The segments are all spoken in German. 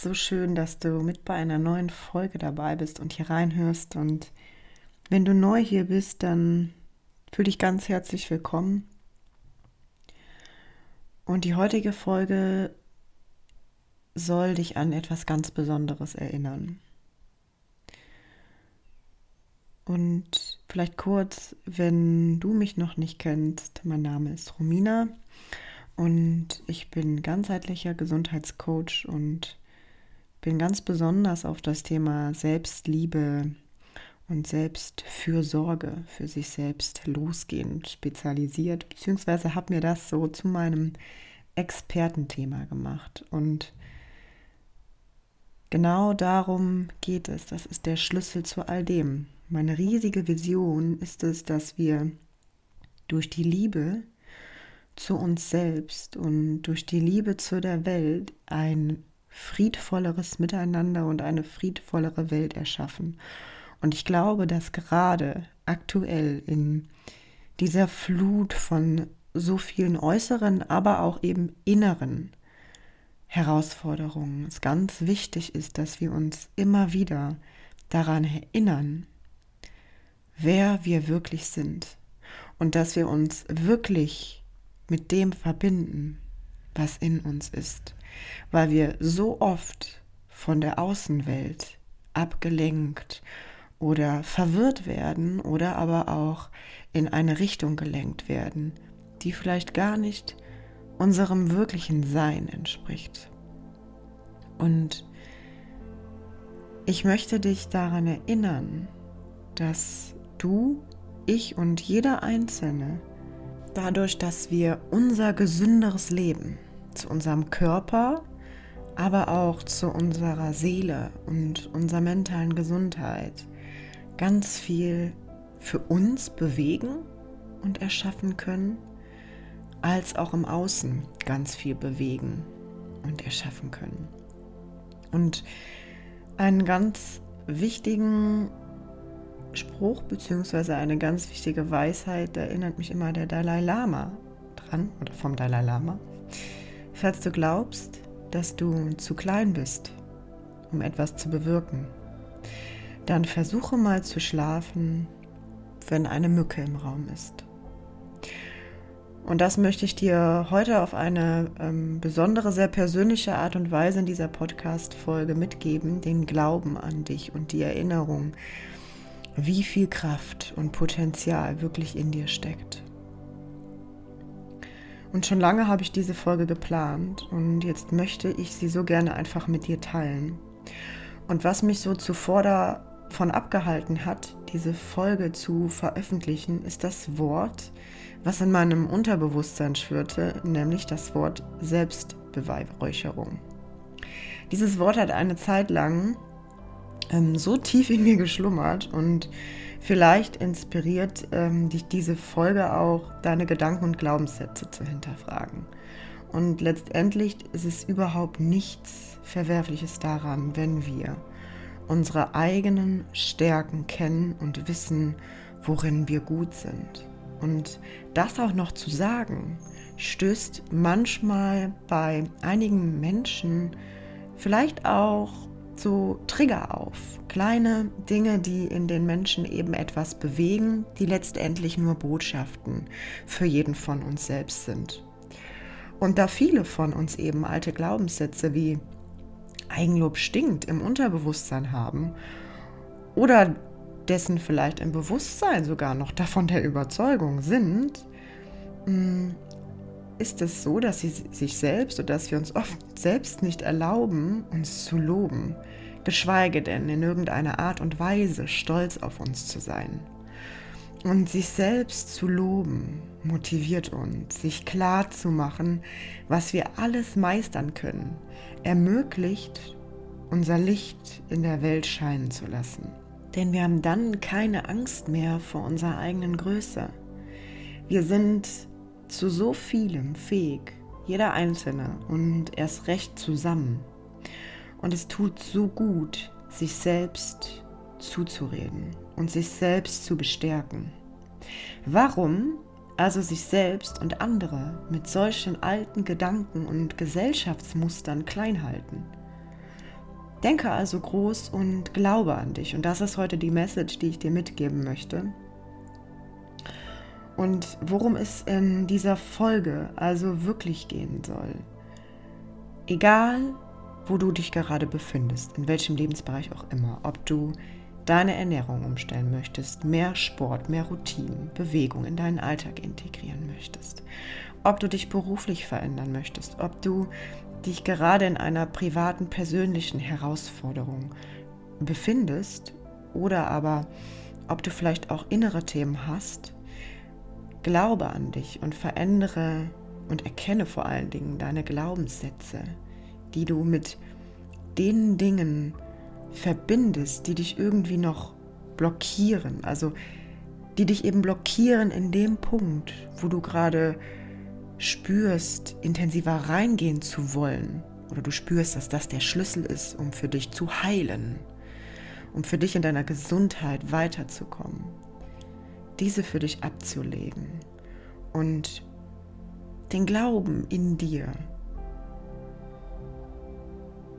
So schön, dass du mit bei einer neuen Folge dabei bist und hier reinhörst. Und wenn du neu hier bist, dann fühl dich ganz herzlich willkommen. Und die heutige Folge soll dich an etwas ganz Besonderes erinnern. Und vielleicht kurz, wenn du mich noch nicht kennst, mein Name ist Romina und ich bin ganzheitlicher Gesundheitscoach und bin ganz besonders auf das Thema Selbstliebe und Selbstfürsorge für sich selbst losgehend spezialisiert, beziehungsweise habe mir das so zu meinem Expertenthema gemacht. Und genau darum geht es. Das ist der Schlüssel zu all dem. Meine riesige Vision ist es, dass wir durch die Liebe zu uns selbst und durch die Liebe zu der Welt ein friedvolleres Miteinander und eine friedvollere Welt erschaffen. Und ich glaube, dass gerade aktuell in dieser Flut von so vielen äußeren, aber auch eben inneren Herausforderungen es ganz wichtig ist, dass wir uns immer wieder daran erinnern, wer wir wirklich sind und dass wir uns wirklich mit dem verbinden, was in uns ist, weil wir so oft von der Außenwelt abgelenkt oder verwirrt werden oder aber auch in eine Richtung gelenkt werden, die vielleicht gar nicht unserem wirklichen Sein entspricht. Und ich möchte dich daran erinnern, dass du, ich und jeder Einzelne, dadurch, dass wir unser gesünderes Leben zu unserem Körper, aber auch zu unserer Seele und unserer mentalen Gesundheit ganz viel für uns bewegen und erschaffen können, als auch im Außen ganz viel bewegen und erschaffen können. Und einen ganz wichtigen Spruch bzw. eine ganz wichtige Weisheit, erinnert mich immer der Dalai Lama dran oder vom Dalai Lama. Falls du glaubst, dass du zu klein bist, um etwas zu bewirken, dann versuche mal zu schlafen, wenn eine Mücke im Raum ist. Und das möchte ich dir heute auf eine ähm, besondere, sehr persönliche Art und Weise in dieser Podcast-Folge mitgeben, den Glauben an dich und die Erinnerung, wie viel Kraft und Potenzial wirklich in dir steckt. Und schon lange habe ich diese Folge geplant und jetzt möchte ich sie so gerne einfach mit dir teilen. Und was mich so zuvor davon abgehalten hat, diese Folge zu veröffentlichen, ist das Wort, was in meinem Unterbewusstsein schwirrte, nämlich das Wort Selbstbeweihräucherung. Dieses Wort hat eine Zeit lang ähm, so tief in mir geschlummert und vielleicht inspiriert ähm, dich diese Folge auch, deine Gedanken und Glaubenssätze zu hinterfragen. Und letztendlich ist es überhaupt nichts Verwerfliches daran, wenn wir unsere eigenen Stärken kennen und wissen, worin wir gut sind. Und das auch noch zu sagen, stößt manchmal bei einigen Menschen vielleicht auch so Trigger auf. Kleine Dinge, die in den Menschen eben etwas bewegen, die letztendlich nur Botschaften für jeden von uns selbst sind. Und da viele von uns eben alte Glaubenssätze wie Eigenlob stinkt im Unterbewusstsein haben oder dessen vielleicht im Bewusstsein sogar noch davon der Überzeugung sind, mm, ist es so, dass sie sich selbst oder dass wir uns oft selbst nicht erlauben, uns zu loben, geschweige denn in irgendeiner Art und Weise stolz auf uns zu sein. Und sich selbst zu loben motiviert uns, sich klar zu machen, was wir alles meistern können, ermöglicht, unser Licht in der Welt scheinen zu lassen. Denn wir haben dann keine Angst mehr vor unserer eigenen Größe. Wir sind zu so vielem fähig, jeder Einzelne und erst recht zusammen. Und es tut so gut, sich selbst zuzureden und sich selbst zu bestärken. Warum also sich selbst und andere mit solchen alten Gedanken und Gesellschaftsmustern klein halten? Denke also groß und glaube an dich. Und das ist heute die Message, die ich dir mitgeben möchte. Und worum es in dieser Folge also wirklich gehen soll. Egal, wo du dich gerade befindest, in welchem Lebensbereich auch immer, ob du deine Ernährung umstellen möchtest, mehr Sport, mehr Routinen, Bewegung in deinen Alltag integrieren möchtest, ob du dich beruflich verändern möchtest, ob du dich gerade in einer privaten, persönlichen Herausforderung befindest oder aber ob du vielleicht auch innere Themen hast, glaube an dich und verändere und erkenne vor allen Dingen deine Glaubenssätze, die du mit den Dingen verbindest, die dich irgendwie noch blockieren, also die dich eben blockieren in dem Punkt, wo du gerade spürst, intensiver reingehen zu wollen, oder du spürst, dass das der Schlüssel ist, um für dich zu heilen, um für dich in deiner Gesundheit weiterzukommen, diese für dich abzulegen und den Glauben in dir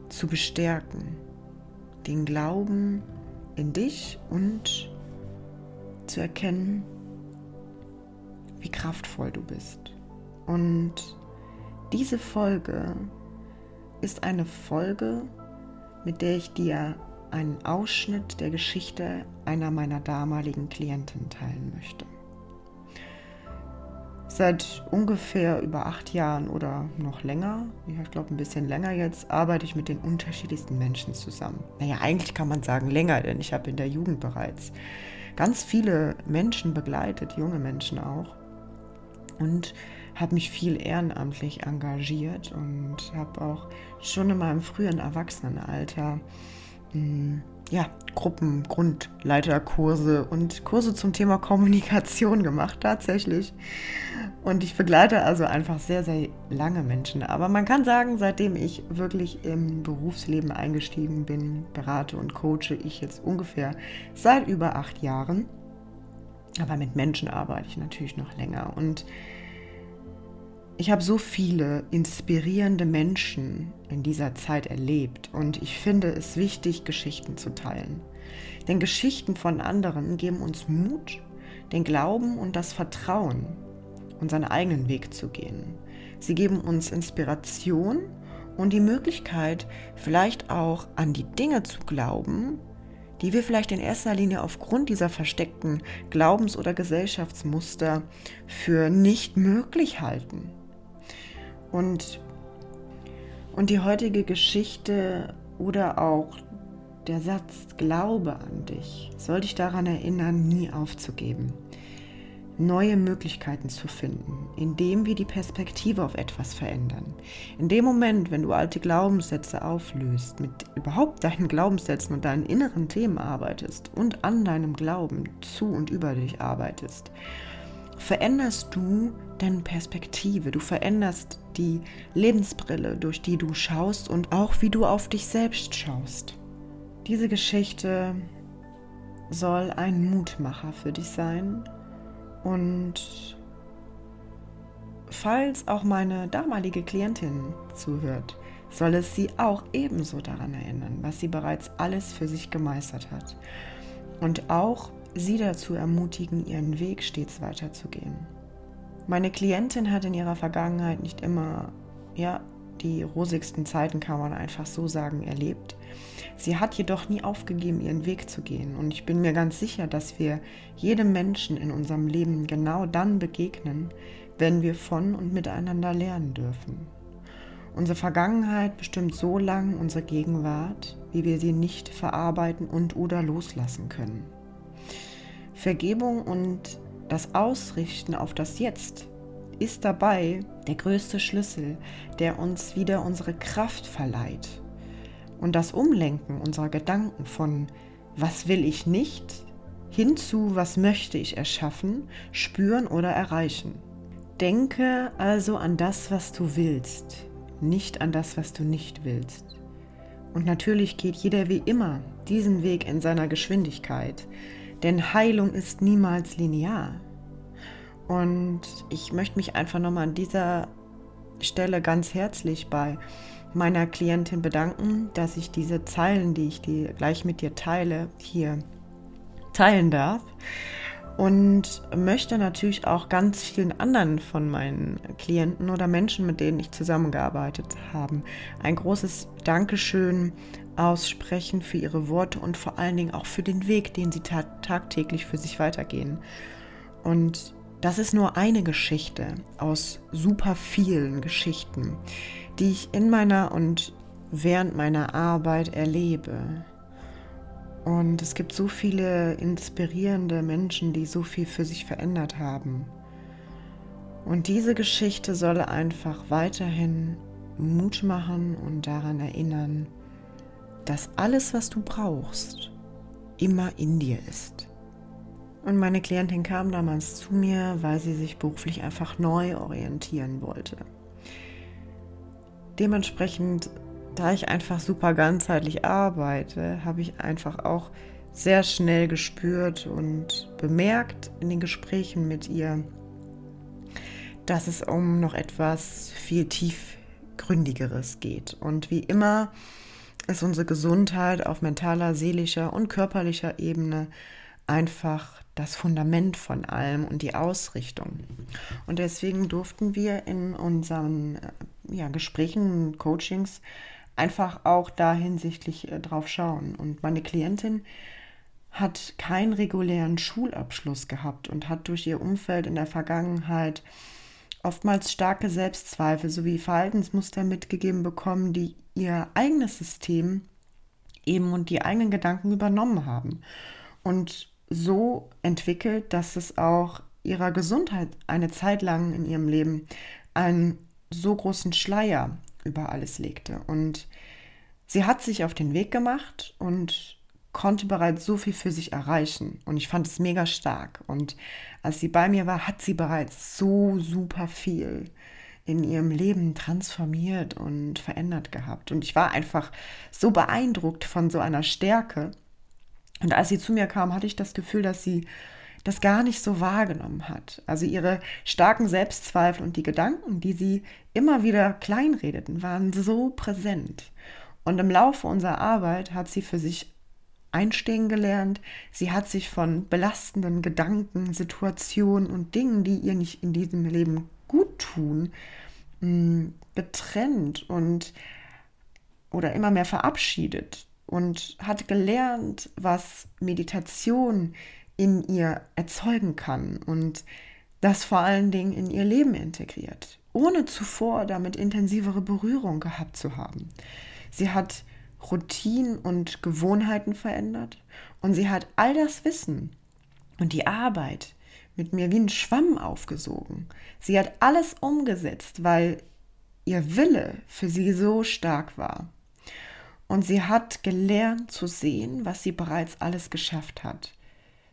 zu bestärken, den Glauben in dich und zu erkennen, wie kraftvoll du bist. Und diese Folge ist eine Folge, mit der ich dir einen Ausschnitt der Geschichte einer meiner damaligen Klienten teilen möchte. Seit ungefähr über acht Jahren oder noch länger, ich glaube ein bisschen länger jetzt, arbeite ich mit den unterschiedlichsten Menschen zusammen. Naja, eigentlich kann man sagen länger, denn ich habe in der Jugend bereits ganz viele Menschen begleitet, junge Menschen auch. Und habe mich viel ehrenamtlich engagiert und habe auch schon in meinem frühen Erwachsenenalter ja, Gruppen, Grundleiterkurse und Kurse zum Thema Kommunikation gemacht, tatsächlich. Und ich begleite also einfach sehr, sehr lange Menschen. Aber man kann sagen, seitdem ich wirklich im Berufsleben eingestiegen bin, berate und coache ich jetzt ungefähr seit über acht Jahren. Aber mit Menschen arbeite ich natürlich noch länger. Und ich habe so viele inspirierende Menschen in dieser Zeit erlebt und ich finde es wichtig, Geschichten zu teilen. Denn Geschichten von anderen geben uns Mut, den Glauben und das Vertrauen, unseren eigenen Weg zu gehen. Sie geben uns Inspiration und die Möglichkeit, vielleicht auch an die Dinge zu glauben, die wir vielleicht in erster Linie aufgrund dieser versteckten Glaubens- oder Gesellschaftsmuster für nicht möglich halten. Und, und die heutige Geschichte oder auch der Satz Glaube an dich soll dich daran erinnern, nie aufzugeben, neue Möglichkeiten zu finden, indem wir die Perspektive auf etwas verändern. In dem Moment, wenn du alte Glaubenssätze auflöst, mit überhaupt deinen Glaubenssätzen und deinen inneren Themen arbeitest und an deinem Glauben zu und über dich arbeitest, veränderst du deine Perspektive, du veränderst die Lebensbrille, durch die du schaust und auch wie du auf dich selbst schaust. Diese Geschichte soll ein Mutmacher für dich sein und falls auch meine damalige Klientin zuhört, soll es sie auch ebenso daran erinnern, was sie bereits alles für sich gemeistert hat. Und auch sie dazu ermutigen, ihren Weg stets weiterzugehen. Meine Klientin hat in ihrer Vergangenheit nicht immer, ja, die rosigsten Zeiten kann man einfach so sagen, erlebt. Sie hat jedoch nie aufgegeben, ihren Weg zu gehen. Und ich bin mir ganz sicher, dass wir jedem Menschen in unserem Leben genau dann begegnen, wenn wir von und miteinander lernen dürfen. Unsere Vergangenheit bestimmt so lang unsere Gegenwart, wie wir sie nicht verarbeiten und oder loslassen können. Vergebung und das Ausrichten auf das Jetzt ist dabei der größte Schlüssel, der uns wieder unsere Kraft verleiht. Und das Umlenken unserer Gedanken von was will ich nicht hinzu was möchte ich erschaffen, spüren oder erreichen. Denke also an das, was du willst, nicht an das, was du nicht willst. Und natürlich geht jeder wie immer diesen Weg in seiner Geschwindigkeit, denn Heilung ist niemals linear. Und ich möchte mich einfach nochmal an dieser Stelle ganz herzlich bei meiner Klientin bedanken, dass ich diese Zeilen, die ich die gleich mit dir teile, hier teilen darf und möchte natürlich auch ganz vielen anderen von meinen Klienten oder Menschen, mit denen ich zusammengearbeitet habe, ein großes Dankeschön aussprechen für ihre Worte und vor allen Dingen auch für den Weg, den sie tagtäglich für sich weitergehen. Und das ist nur eine Geschichte aus super vielen Geschichten, die ich in meiner und während meiner Arbeit erlebe. Und es gibt so viele inspirierende Menschen, die so viel für sich verändert haben. Und diese Geschichte soll einfach weiterhin Mut machen und daran erinnern, dass alles, was du brauchst, immer in dir ist. Und meine Klientin kam damals zu mir, weil sie sich beruflich einfach neu orientieren wollte. Dementsprechend da ich einfach super ganzheitlich arbeite, habe ich einfach auch sehr schnell gespürt und bemerkt in den Gesprächen mit ihr, dass es um noch etwas viel tiefgründigeres geht. Und wie immer ist unsere Gesundheit auf mentaler, seelischer und körperlicher Ebene einfach das Fundament von allem und die Ausrichtung. Und deswegen durften wir in unseren äh, ja, Gesprächen, Coachings einfach auch da hinsichtlich äh, drauf schauen. Und meine Klientin hat keinen regulären Schulabschluss gehabt und hat durch ihr Umfeld in der Vergangenheit oftmals starke Selbstzweifel sowie Verhaltensmuster mitgegeben bekommen, die ihr eigenes System eben und die eigenen Gedanken übernommen haben. Und so entwickelt, dass es auch ihrer Gesundheit eine Zeit lang in ihrem Leben einen so großen Schleier über alles legte. Und sie hat sich auf den Weg gemacht und konnte bereits so viel für sich erreichen. Und ich fand es mega stark. Und als sie bei mir war, hat sie bereits so super viel in ihrem Leben transformiert und verändert gehabt. Und ich war einfach so beeindruckt von so einer Stärke. Und als sie zu mir kam, hatte ich das Gefühl, dass sie das gar nicht so wahrgenommen hat. Also ihre starken Selbstzweifel und die Gedanken, die sie immer wieder kleinredeten, waren so präsent. Und im Laufe unserer Arbeit hat sie für sich einstehen gelernt. Sie hat sich von belastenden Gedanken, Situationen und Dingen, die ihr nicht in diesem Leben tun, mm, getrennt und oder immer mehr verabschiedet und hat gelernt, was Meditation in ihr erzeugen kann und das vor allen Dingen in ihr Leben integriert, ohne zuvor damit intensivere Berührung gehabt zu haben. Sie hat Routinen und Gewohnheiten verändert und sie hat all das Wissen und die Arbeit mit mir wie ein Schwamm aufgesogen. Sie hat alles umgesetzt, weil ihr Wille für sie so stark war. Und sie hat gelernt zu sehen, was sie bereits alles geschafft hat.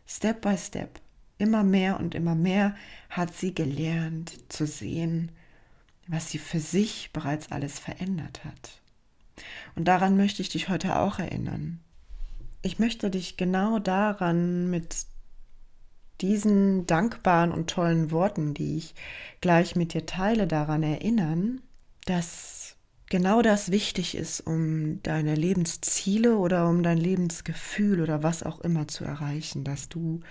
Step by Step, immer mehr und immer mehr hat sie gelernt zu sehen, was sie für sich bereits alles verändert hat. Und daran möchte ich dich heute auch erinnern. Ich möchte dich genau daran mit diesen dankbaren und tollen Worten, die ich gleich mit dir teile, daran erinnern, dass genau das wichtig ist, um deine Lebensziele oder um dein Lebensgefühl oder was auch immer zu erreichen, dass du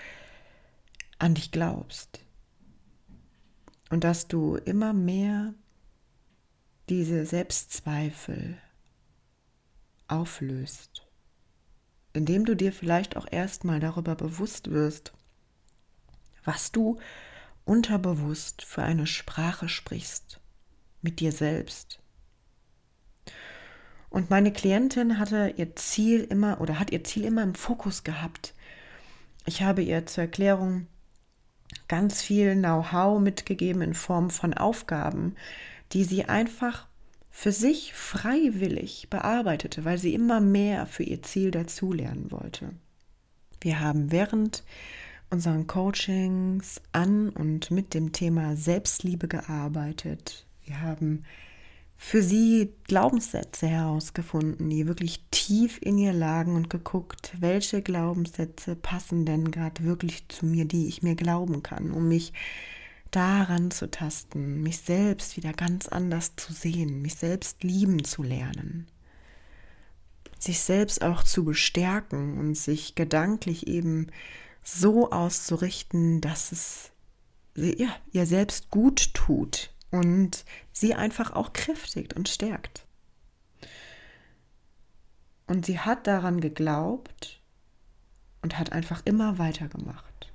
an dich glaubst. Und dass du immer mehr diese Selbstzweifel auflöst, indem du dir vielleicht auch erstmal darüber bewusst wirst, was du unterbewusst für eine Sprache sprichst mit dir selbst. Und meine Klientin hatte ihr Ziel immer oder hat ihr Ziel immer im Fokus gehabt. Ich habe ihr zur Erklärung ganz viel Know-how mitgegeben in Form von Aufgaben, die sie einfach für sich freiwillig bearbeitete, weil sie immer mehr für ihr Ziel dazulernen wollte. Wir haben während unseren Coachings an und mit dem Thema Selbstliebe gearbeitet. Wir haben für sie Glaubenssätze herausgefunden, die wirklich tief in ihr lagen und geguckt, welche Glaubenssätze passen denn gerade wirklich zu mir, die ich mir glauben kann, um mich daran zu tasten, mich selbst wieder ganz anders zu sehen, mich selbst lieben zu lernen, sich selbst auch zu bestärken und sich gedanklich eben so auszurichten, dass es ja, ihr selbst gut tut, und sie einfach auch kräftigt und stärkt. Und sie hat daran geglaubt und hat einfach immer weitergemacht.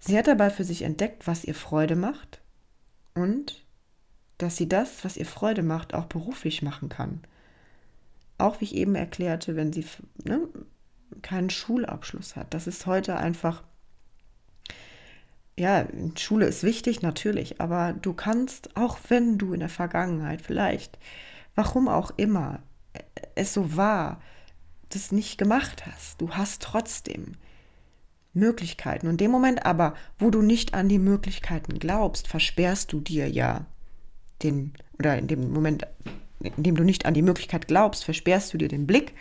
Sie hat dabei für sich entdeckt, was ihr Freude macht und dass sie das, was ihr Freude macht, auch beruflich machen kann. Auch wie ich eben erklärte, wenn sie ne, keinen Schulabschluss hat. Das ist heute einfach ja, Schule ist wichtig, natürlich, aber du kannst, auch wenn du in der Vergangenheit vielleicht, warum auch immer, es so war, das nicht gemacht hast, du hast trotzdem Möglichkeiten. Und dem Moment aber, wo du nicht an die Möglichkeiten glaubst, versperrst du dir ja den, oder in dem Moment, in dem du nicht an die Möglichkeit glaubst, versperrst du dir den Blick,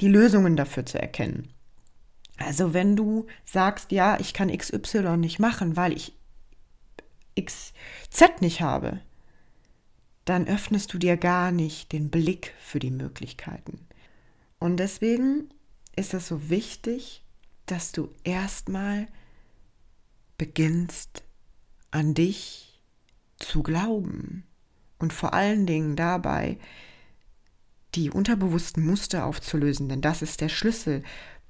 die Lösungen dafür zu erkennen. Also wenn du sagst, ja, ich kann XY nicht machen, weil ich XZ nicht habe, dann öffnest du dir gar nicht den Blick für die Möglichkeiten. Und deswegen ist es so wichtig, dass du erstmal beginnst an dich zu glauben und vor allen Dingen dabei die unterbewussten Muster aufzulösen, denn das ist der Schlüssel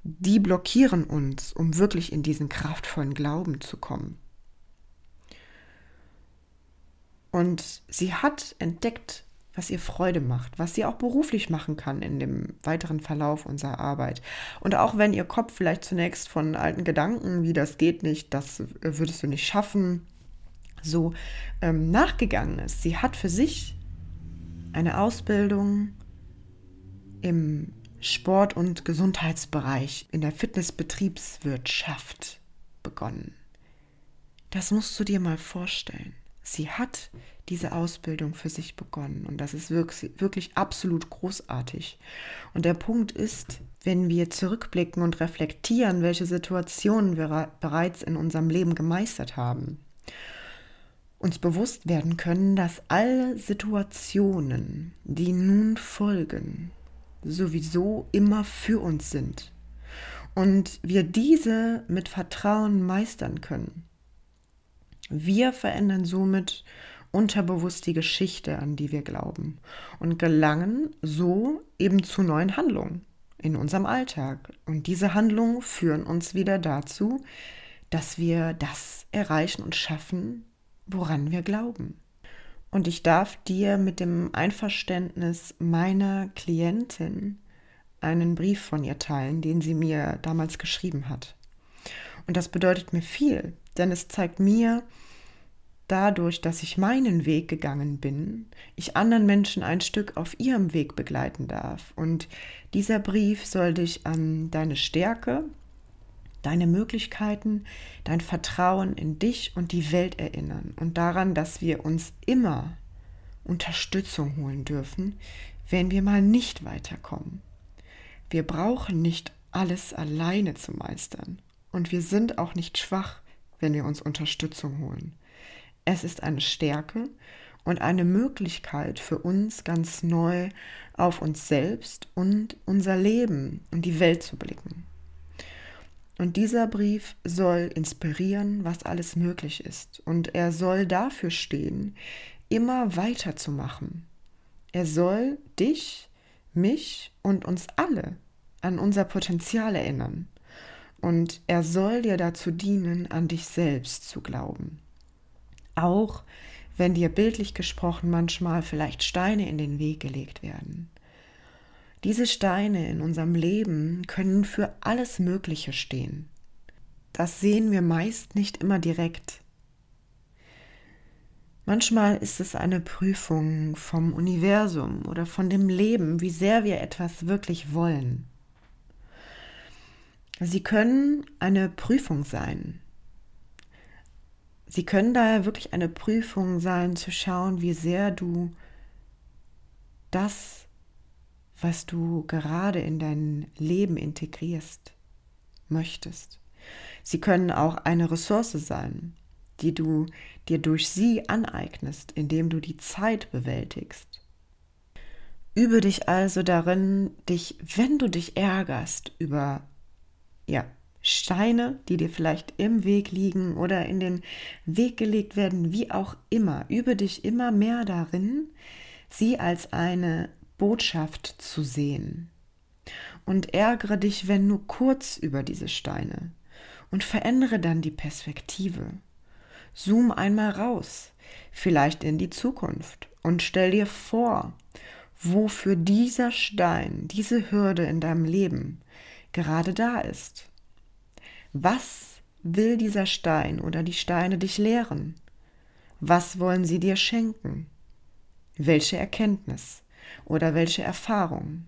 die blockieren uns, um wirklich in diesen kraftvollen Glauben zu kommen. Und sie hat entdeckt, was ihr Freude macht, was sie auch beruflich machen kann in dem weiteren Verlauf unserer Arbeit. Und auch wenn ihr Kopf vielleicht zunächst von alten Gedanken, wie das geht nicht, das würdest du nicht schaffen, so ähm, nachgegangen ist. Sie hat für sich eine Ausbildung im Sport- und Gesundheitsbereich in der Fitnessbetriebswirtschaft begonnen. Das musst du dir mal vorstellen. Sie hat diese Ausbildung für sich begonnen und das ist wirklich, wirklich absolut großartig. Und der Punkt ist, wenn wir zurückblicken und reflektieren, welche Situationen wir bereits in unserem Leben gemeistert haben, uns bewusst werden können, dass alle Situationen, die nun folgen, sowieso immer für uns sind und wir diese mit Vertrauen meistern können. Wir verändern somit unterbewusst die Geschichte, an die wir glauben und gelangen so eben zu neuen Handlungen in unserem Alltag. Und diese Handlungen führen uns wieder dazu, dass wir das erreichen und schaffen, woran wir glauben. Und ich darf dir mit dem Einverständnis meiner Klientin einen Brief von ihr teilen, den sie mir damals geschrieben hat. Und das bedeutet mir viel, denn es zeigt mir, dadurch, dass ich meinen Weg gegangen bin, ich anderen Menschen ein Stück auf ihrem Weg begleiten darf. Und dieser Brief soll dich an deine Stärke, deine Möglichkeiten, dein Vertrauen in dich und die Welt erinnern und daran, dass wir uns immer Unterstützung holen dürfen, wenn wir mal nicht weiterkommen. Wir brauchen nicht alles alleine zu meistern und wir sind auch nicht schwach, wenn wir uns Unterstützung holen. Es ist eine Stärke und eine Möglichkeit für uns ganz neu auf uns selbst und unser Leben und die Welt zu blicken. Und dieser Brief soll inspirieren, was alles möglich ist. Und er soll dafür stehen, immer weiterzumachen. Er soll dich, mich und uns alle an unser Potenzial erinnern. Und er soll dir dazu dienen, an dich selbst zu glauben. Auch wenn dir bildlich gesprochen manchmal vielleicht Steine in den Weg gelegt werden. Diese Steine in unserem Leben können für alles Mögliche stehen. Das sehen wir meist nicht immer direkt. Manchmal ist es eine Prüfung vom Universum oder von dem Leben, wie sehr wir etwas wirklich wollen. Sie können eine Prüfung sein. Sie können daher wirklich eine Prüfung sein, zu schauen, wie sehr du das was du gerade in dein Leben integrierst möchtest. Sie können auch eine Ressource sein, die du dir durch sie aneignest, indem du die Zeit bewältigst. Übe dich also darin, dich, wenn du dich ärgerst über ja, Steine, die dir vielleicht im Weg liegen oder in den Weg gelegt werden, wie auch immer, übe dich immer mehr darin, sie als eine Botschaft zu sehen. Und ärgere dich, wenn nur kurz über diese Steine und verändere dann die Perspektive. Zoom einmal raus, vielleicht in die Zukunft und stell dir vor, wofür dieser Stein, diese Hürde in deinem Leben gerade da ist. Was will dieser Stein oder die Steine dich lehren? Was wollen sie dir schenken? Welche Erkenntnis? Oder welche Erfahrung.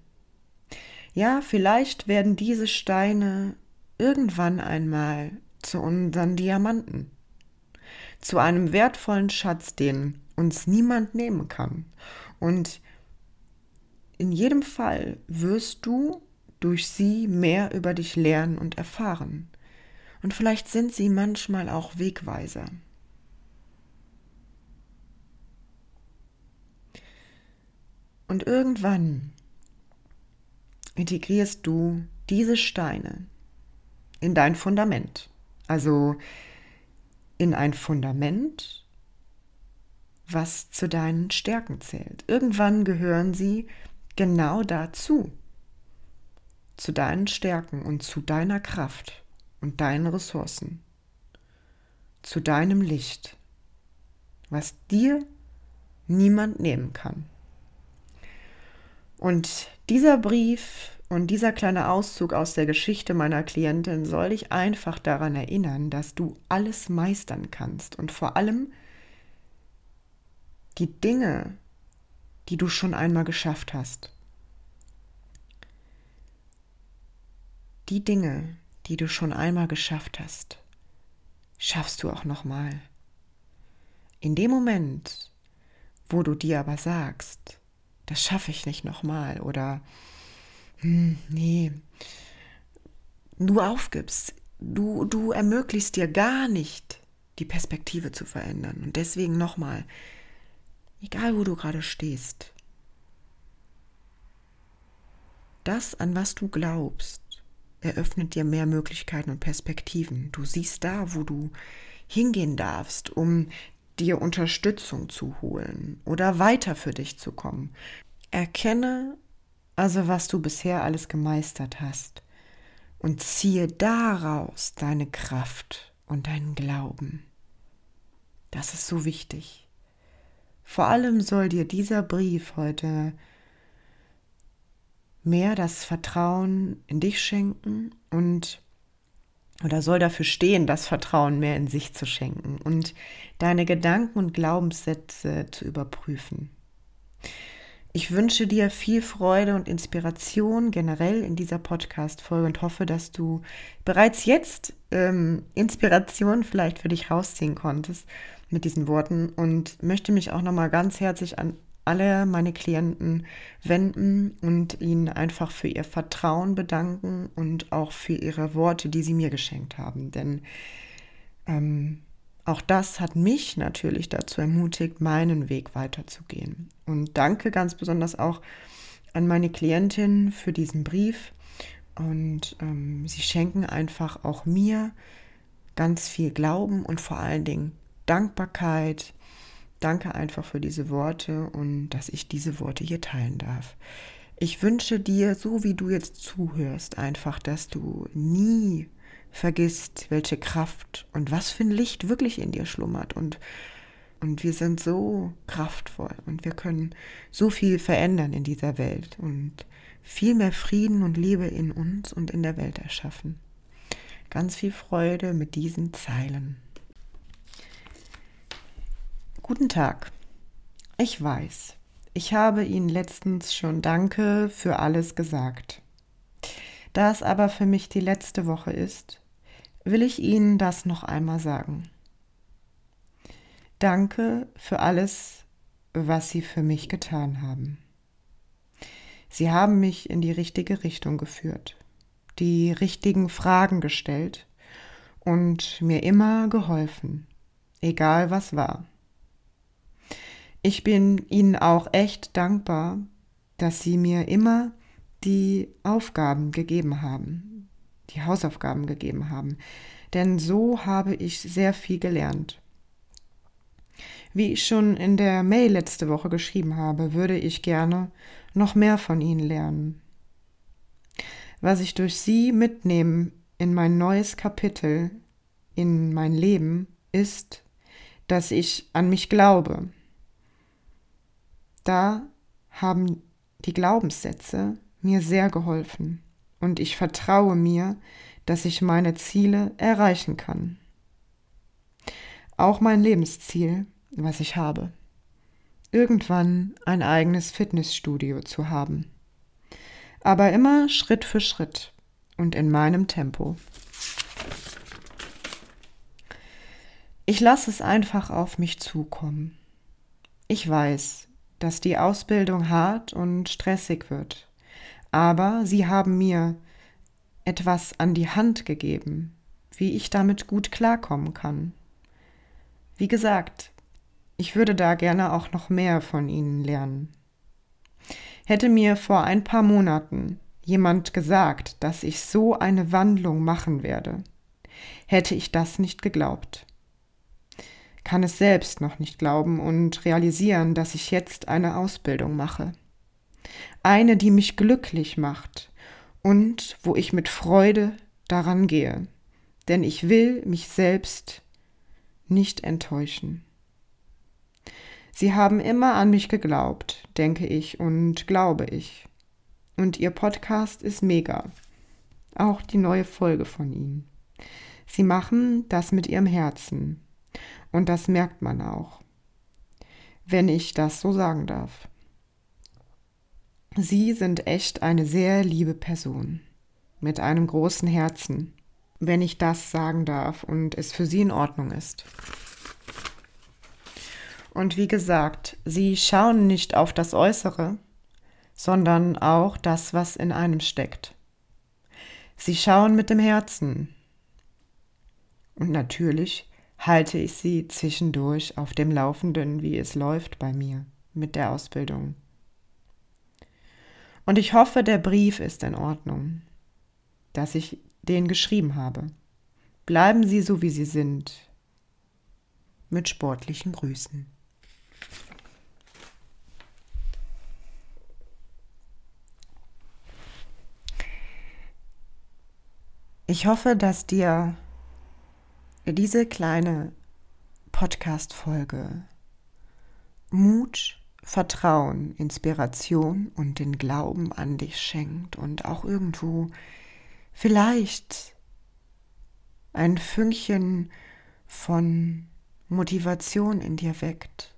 Ja, vielleicht werden diese Steine irgendwann einmal zu unseren Diamanten, zu einem wertvollen Schatz, den uns niemand nehmen kann. Und in jedem Fall wirst du durch sie mehr über dich lernen und erfahren. Und vielleicht sind sie manchmal auch Wegweiser. Und irgendwann integrierst du diese Steine in dein Fundament. Also in ein Fundament, was zu deinen Stärken zählt. Irgendwann gehören sie genau dazu, zu deinen Stärken und zu deiner Kraft und deinen Ressourcen, zu deinem Licht, was dir niemand nehmen kann. Und dieser Brief und dieser kleine Auszug aus der Geschichte meiner Klientin soll dich einfach daran erinnern, dass du alles meistern kannst und vor allem die Dinge, die du schon einmal geschafft hast. Die Dinge, die du schon einmal geschafft hast, schaffst du auch nochmal. In dem Moment, wo du dir aber sagst, das schaffe ich nicht nochmal oder hm, nee, du aufgibst, du, du ermöglichst dir gar nicht, die Perspektive zu verändern. Und deswegen nochmal, egal wo du gerade stehst, das, an was du glaubst, eröffnet dir mehr Möglichkeiten und Perspektiven. Du siehst da, wo du hingehen darfst, um dir Unterstützung zu holen oder weiter für dich zu kommen. Erkenne also, was du bisher alles gemeistert hast und ziehe daraus deine Kraft und deinen Glauben. Das ist so wichtig. Vor allem soll dir dieser Brief heute mehr das Vertrauen in dich schenken und oder soll dafür stehen, das Vertrauen mehr in sich zu schenken und deine Gedanken und Glaubenssätze zu überprüfen. Ich wünsche dir viel Freude und Inspiration generell in dieser Podcast-Folge und hoffe, dass du bereits jetzt ähm, Inspiration vielleicht für dich rausziehen konntest mit diesen Worten und möchte mich auch nochmal ganz herzlich an alle meine Klienten wenden und ihnen einfach für ihr Vertrauen bedanken und auch für ihre Worte, die sie mir geschenkt haben. Denn ähm, auch das hat mich natürlich dazu ermutigt, meinen Weg weiterzugehen. Und danke ganz besonders auch an meine Klientin für diesen Brief. Und ähm, sie schenken einfach auch mir ganz viel Glauben und vor allen Dingen Dankbarkeit, Danke einfach für diese Worte und dass ich diese Worte hier teilen darf. Ich wünsche dir, so wie du jetzt zuhörst, einfach, dass du nie vergisst, welche Kraft und was für ein Licht wirklich in dir schlummert. Und, und wir sind so kraftvoll und wir können so viel verändern in dieser Welt und viel mehr Frieden und Liebe in uns und in der Welt erschaffen. Ganz viel Freude mit diesen Zeilen. Guten Tag. Ich weiß, ich habe Ihnen letztens schon Danke für alles gesagt. Da es aber für mich die letzte Woche ist, will ich Ihnen das noch einmal sagen. Danke für alles, was Sie für mich getan haben. Sie haben mich in die richtige Richtung geführt, die richtigen Fragen gestellt und mir immer geholfen, egal was war. Ich bin Ihnen auch echt dankbar, dass Sie mir immer die Aufgaben gegeben haben, die Hausaufgaben gegeben haben, denn so habe ich sehr viel gelernt. Wie ich schon in der Mail letzte Woche geschrieben habe, würde ich gerne noch mehr von Ihnen lernen. Was ich durch Sie mitnehme in mein neues Kapitel, in mein Leben, ist, dass ich an mich glaube, da haben die Glaubenssätze mir sehr geholfen und ich vertraue mir, dass ich meine Ziele erreichen kann. Auch mein Lebensziel, was ich habe. Irgendwann ein eigenes Fitnessstudio zu haben. Aber immer Schritt für Schritt und in meinem Tempo. Ich lasse es einfach auf mich zukommen. Ich weiß, dass die Ausbildung hart und stressig wird. Aber sie haben mir etwas an die Hand gegeben, wie ich damit gut klarkommen kann. Wie gesagt, ich würde da gerne auch noch mehr von Ihnen lernen. Hätte mir vor ein paar Monaten jemand gesagt, dass ich so eine Wandlung machen werde, hätte ich das nicht geglaubt kann es selbst noch nicht glauben und realisieren, dass ich jetzt eine Ausbildung mache. Eine, die mich glücklich macht und wo ich mit Freude daran gehe, denn ich will mich selbst nicht enttäuschen. Sie haben immer an mich geglaubt, denke ich und glaube ich. Und Ihr Podcast ist mega. Auch die neue Folge von Ihnen. Sie machen das mit Ihrem Herzen. Und das merkt man auch, wenn ich das so sagen darf. Sie sind echt eine sehr liebe Person mit einem großen Herzen, wenn ich das sagen darf und es für Sie in Ordnung ist. Und wie gesagt, Sie schauen nicht auf das Äußere, sondern auch das, was in einem steckt. Sie schauen mit dem Herzen. Und natürlich halte ich sie zwischendurch auf dem Laufenden, wie es läuft bei mir mit der Ausbildung. Und ich hoffe, der Brief ist in Ordnung, dass ich den geschrieben habe. Bleiben Sie so, wie Sie sind. Mit sportlichen Grüßen. Ich hoffe, dass dir diese kleine Podcast-Folge. Mut, Vertrauen, Inspiration und den Glauben an dich schenkt und auch irgendwo vielleicht ein Fünkchen von Motivation in dir weckt,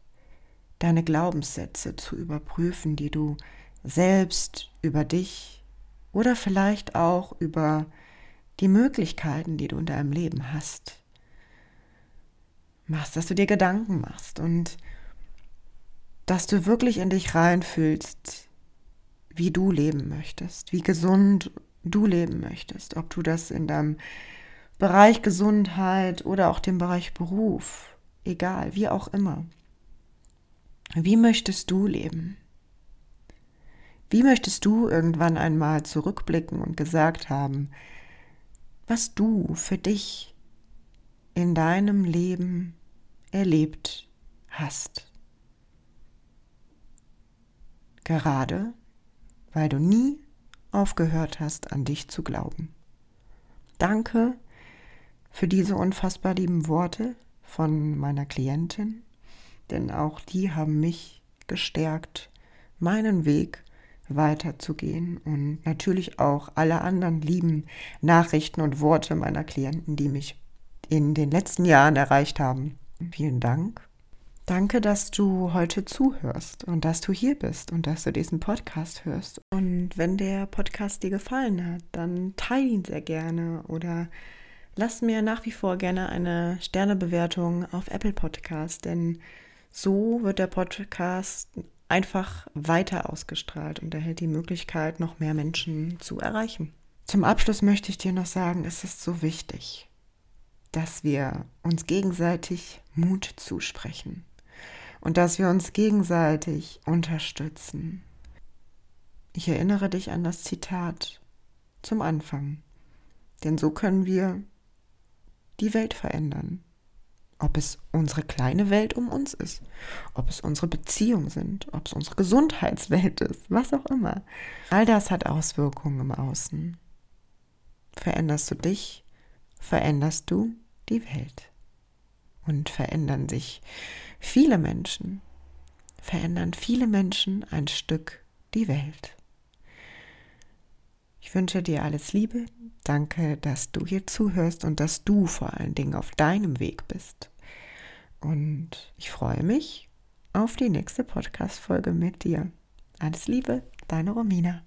deine Glaubenssätze zu überprüfen, die du selbst über dich oder vielleicht auch über die Möglichkeiten, die du in deinem Leben hast, machst, dass du dir Gedanken machst und dass du wirklich in dich reinfühlst, wie du leben möchtest, wie gesund du leben möchtest, ob du das in deinem Bereich Gesundheit oder auch dem Bereich Beruf, egal, wie auch immer. Wie möchtest du leben? Wie möchtest du irgendwann einmal zurückblicken und gesagt haben, was du für dich in deinem Leben erlebt hast? Gerade weil du nie aufgehört hast, an dich zu glauben. Danke für diese unfassbar lieben Worte von meiner Klientin denn auch die haben mich gestärkt, meinen Weg weiterzugehen und natürlich auch alle anderen lieben Nachrichten und Worte meiner Klienten, die mich in den letzten Jahren erreicht haben. Vielen Dank. Danke, dass du heute zuhörst und dass du hier bist und dass du diesen Podcast hörst. Und wenn der Podcast dir gefallen hat, dann teile ihn sehr gerne oder lass mir nach wie vor gerne eine Sternebewertung auf Apple Podcast, denn so wird der Podcast einfach weiter ausgestrahlt und erhält die Möglichkeit, noch mehr Menschen zu erreichen. Zum Abschluss möchte ich dir noch sagen, es ist so wichtig, dass wir uns gegenseitig Mut zusprechen und dass wir uns gegenseitig unterstützen. Ich erinnere dich an das Zitat zum Anfang, denn so können wir die Welt verändern. Ob es unsere kleine Welt um uns ist, ob es unsere Beziehungen sind, ob es unsere Gesundheitswelt ist, was auch immer. All das hat Auswirkungen im Außen. Veränderst du dich, veränderst du die Welt. Und verändern sich viele Menschen, verändern viele Menschen ein Stück die Welt. Ich wünsche dir alles Liebe. Danke, dass du hier zuhörst und dass du vor allen Dingen auf deinem Weg bist. Und ich freue mich auf die nächste Podcast-Folge mit dir. Alles Liebe, deine Romina.